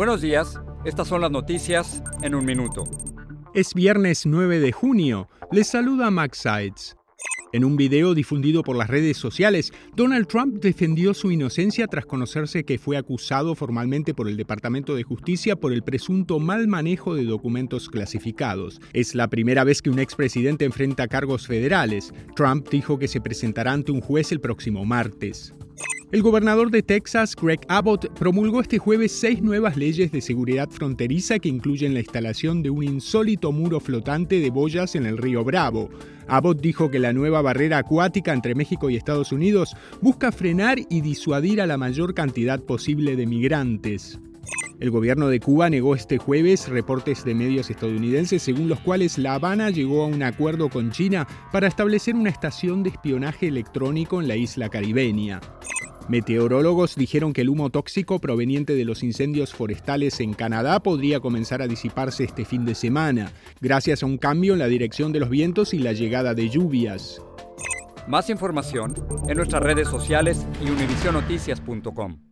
Buenos días, estas son las noticias en un minuto. Es viernes 9 de junio. Les saluda Max Sides. En un video difundido por las redes sociales, Donald Trump defendió su inocencia tras conocerse que fue acusado formalmente por el Departamento de Justicia por el presunto mal manejo de documentos clasificados. Es la primera vez que un expresidente enfrenta cargos federales. Trump dijo que se presentará ante un juez el próximo martes. El gobernador de Texas, Greg Abbott, promulgó este jueves seis nuevas leyes de seguridad fronteriza que incluyen la instalación de un insólito muro flotante de boyas en el río Bravo. Abbott dijo que la nueva barrera acuática entre México y Estados Unidos busca frenar y disuadir a la mayor cantidad posible de migrantes. El gobierno de Cuba negó este jueves reportes de medios estadounidenses según los cuales La Habana llegó a un acuerdo con China para establecer una estación de espionaje electrónico en la isla caribeña. Meteorólogos dijeron que el humo tóxico proveniente de los incendios forestales en Canadá podría comenzar a disiparse este fin de semana, gracias a un cambio en la dirección de los vientos y la llegada de lluvias. Más información en nuestras redes sociales y univisionoticias.com.